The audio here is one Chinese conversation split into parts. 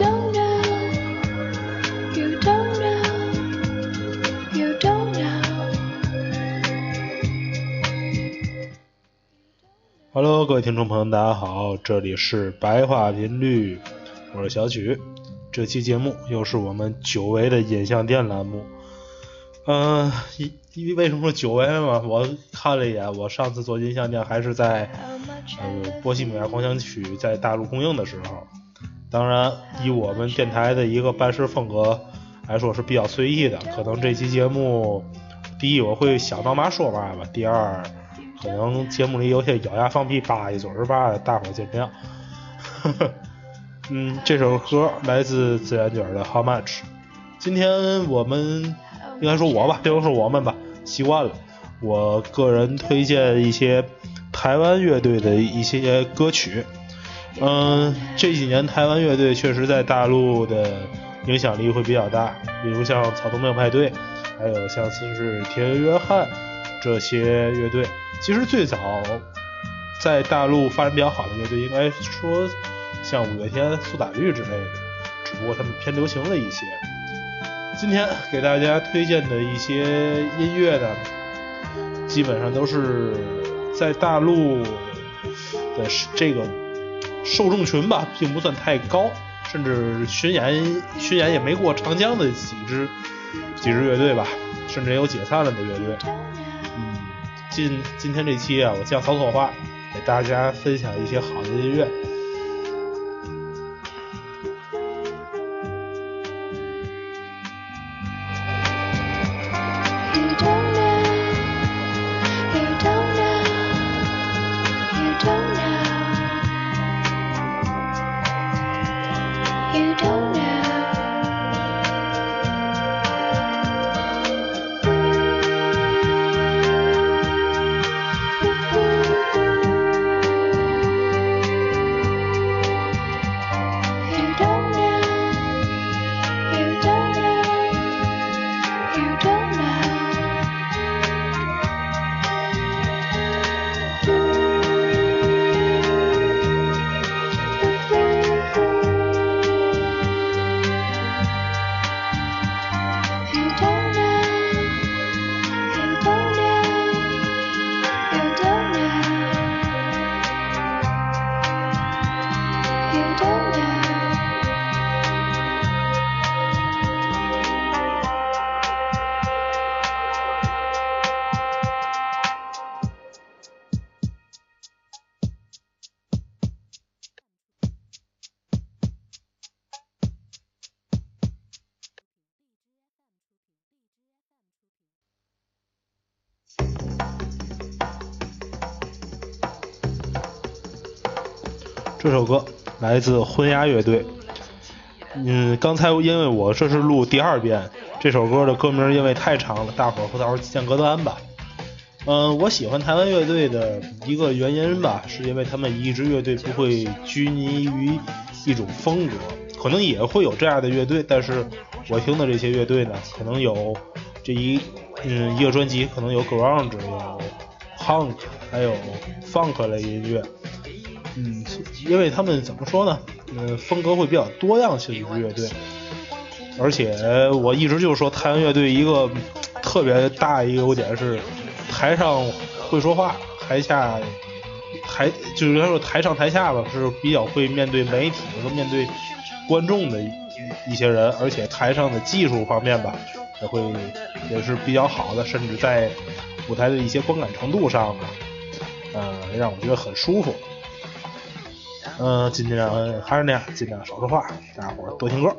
don't know hello 各位听众朋友大家好，这里是白话频率，我是小曲，这期节目又是我们久违的音像店栏目。嗯，因为为什么说久违呢？我看了一眼，我上次做音像店还是在呃波西米亚狂想曲在大陆公映的时候。当然，以我们电台的一个办事风格来说是比较随意的。可能这期节目，第一我会想到嘛说嘛吧，第二可能节目里有些咬牙放屁、叭一嘴儿叭的，大伙儿见谅。嗯，这首歌来自自然卷的《How Much》。今天我们应该说我吧，别说是我们吧，习惯了。我个人推荐一些台湾乐队的一些歌曲。嗯，这几年台湾乐队确实在大陆的影响力会比较大，比如像草东没有派对，还有像是铁约翰这些乐队。其实最早在大陆发展比较好的乐队，应该说像五月天、苏打绿之类的，只不过他们偏流行了一些。今天给大家推荐的一些音乐呢，基本上都是在大陆的这个。受众群吧，并不算太高，甚至巡演巡演也没过长江的几支几支乐队吧，甚至也有解散了的乐队。嗯，今今天这期啊，我降骚错话，给大家分享一些好的音乐。这首歌来自昏鸦乐队。嗯，刚才因为我这是录第二遍，这首歌的歌名因为太长了，大伙儿到时候见歌单吧。嗯，我喜欢台湾乐队的一个原因吧，是因为他们一支乐队不会拘泥于一种风格，可能也会有这样的乐队，但是我听的这些乐队呢，可能有这一嗯一个专辑可能有 grunge，有 punk，还有 funk 类音乐。嗯，因为他们怎么说呢？嗯，风格会比较多样性的一支乐队，而且我一直就是说太阳乐队一个特别大一个优点是，台上会说话，台下台就是说台上台下吧是比较会面对媒体和面对观众的一些人，而且台上的技术方面吧也会也是比较好的，甚至在舞台的一些观感程度上呢，呃，让我觉得很舒服。嗯，尽量还是那样，尽量少说话，大伙多听歌。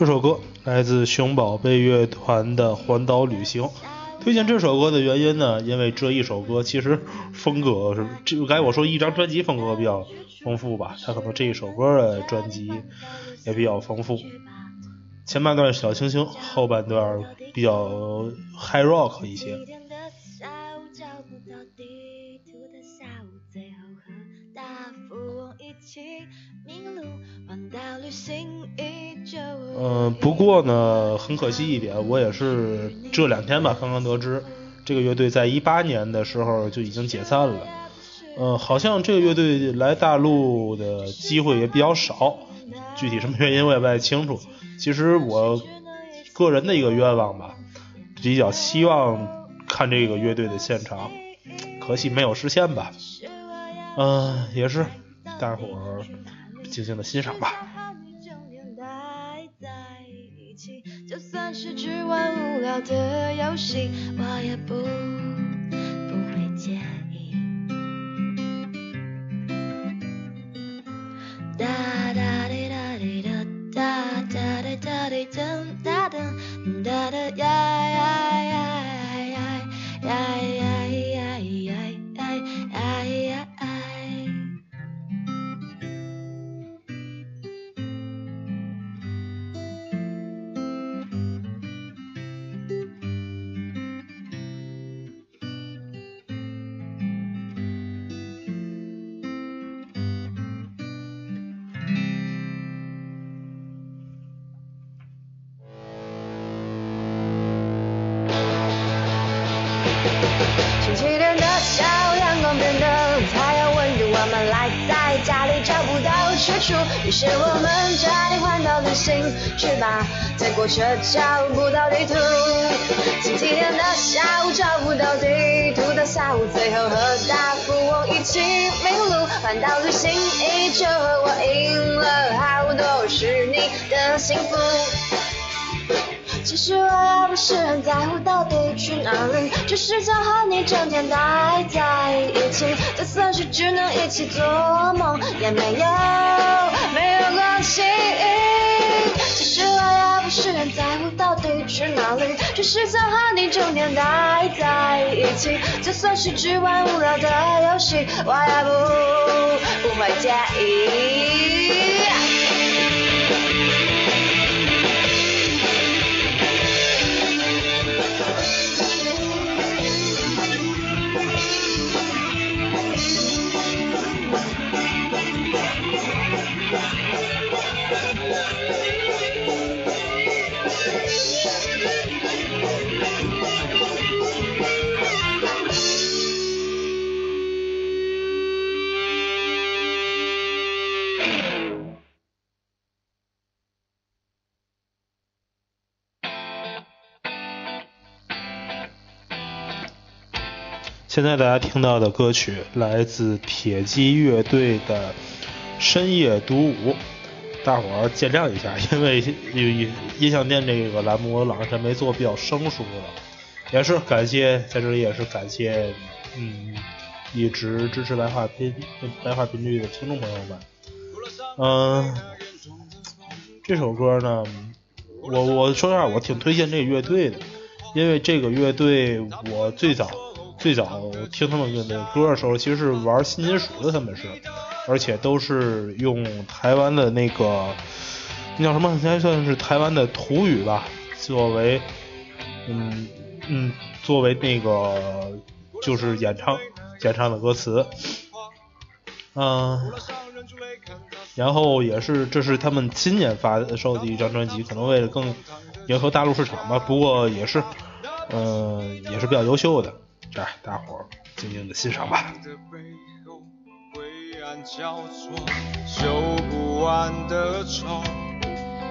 这首歌来自熊宝贝乐团的《环岛旅行》。推荐这首歌的原因呢，因为这一首歌其实风格是，这该我说一张专辑风格比较丰富吧，它可能这一首歌的专辑也比较丰富。前半段小清新，后半段比较 high rock 一些。嗯，不过呢，很可惜一点，我也是这两天吧，刚刚得知这个乐队在一八年的时候就已经解散了。嗯，好像这个乐队来大陆的机会也比较少，具体什么原因我也不太清楚。其实我个人的一个愿望吧，比较希望看这个乐队的现场，可惜没有实现吧。嗯，也是，大伙儿静静的欣赏吧。就算是只玩无聊的游戏，我也不不于是我们决定环岛旅行去吧，结果却找不到地图。星期天的下午找不到地图到下午，最后和大富翁一起迷路，环岛旅行依旧和我赢了好多，是你的幸福。其实我也不是很在乎到底去哪里，只是想和你整天待在一起。就算是只能一起做梦，也没有没有关系。其实我也不是很在乎到底去哪里，只是想和你整天待在一起。就算是只玩无聊的游戏，我也不不会介意。现在大家听到的歌曲来自铁鸡乐队的《深夜独舞》，大伙儿见谅一下，因为音音像店这个栏目我老是没做，比较生疏了。也是感谢在这里也是感谢，嗯，一直支持白话频白话频率的听众朋友们。嗯，这首歌呢，我我说实话，我挺推荐这个乐队的，因为这个乐队我最早。最早听他们的歌的时候，其实是玩新金属的，他们是，而且都是用台湾的那个那叫什么，应该算是台湾的土语吧，作为，嗯嗯，作为那个就是演唱演唱的歌词，嗯，然后也是这是他们今年发售的一张专辑，可能为了更迎合大陆市场吧，不过也是，嗯，也是比较优秀的。这大伙儿静静的欣赏吧。的背后，灰暗交错，修不完的愁，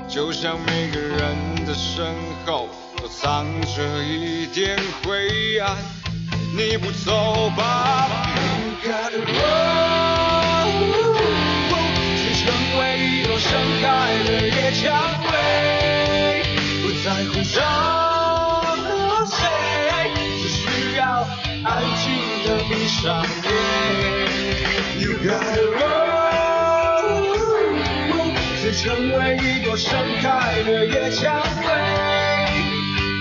就像每个人的身后都藏着一点灰暗。你不走吧，You gotta go，去成为一朵盛开的野蔷薇，不在乎伤的闭上眼。You gotta go，去成为一朵盛开的野蔷薇，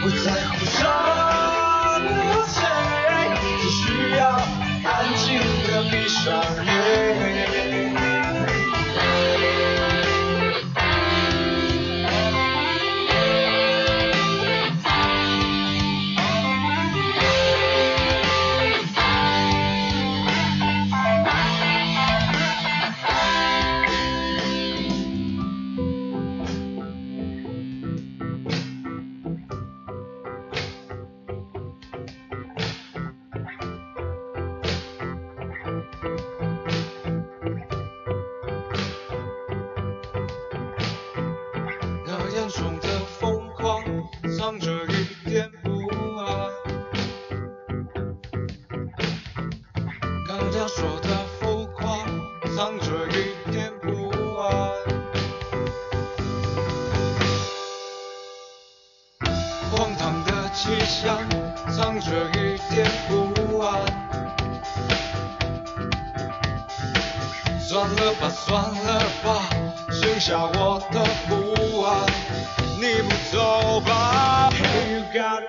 不在乎伤了谁，只需要安静的闭上眼。点不安。算了吧，算了吧，剩下我的不安。你不走吧，Hey you got。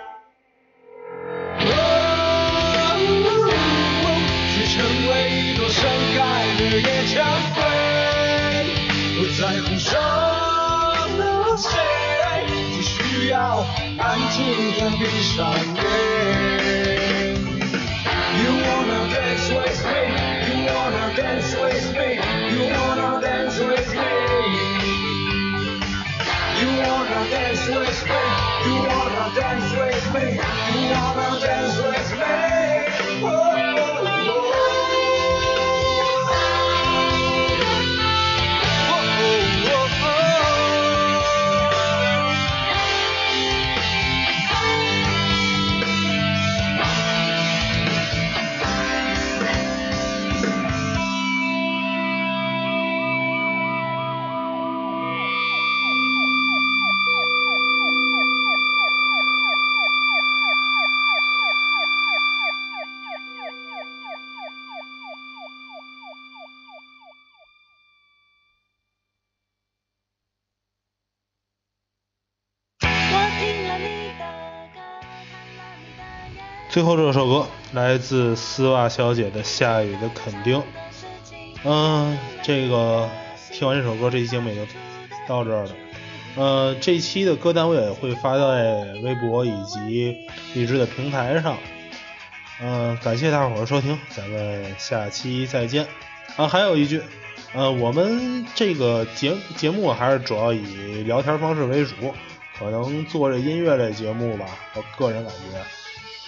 去成为一朵盛开的野蔷薇，不在乎伤了谁，只需要安静的闭上眼。Dance with me? You wanna dance with me? You wanna dance with me? You wanna dance with me? You wanna dance with me? You wanna dance with me? 最后这首歌来自丝袜小姐的《下雨的肯定》。嗯，这个听完这首歌，这期节目也就到这儿了。呃，这期的歌单我也会发在微博以及荔枝的平台上。嗯、感谢大伙儿收听，咱们下期再见。啊，还有一句，呃，我们这个节节目还是主要以聊天方式为主，可能做这音乐类节目吧，我个人感觉，